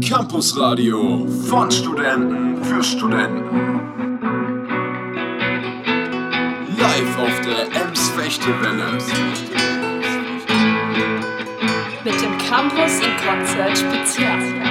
Campus Radio von Studenten für Studenten. Live auf der Emsfechtewelle. Mit dem Campus in Konzert Spezial.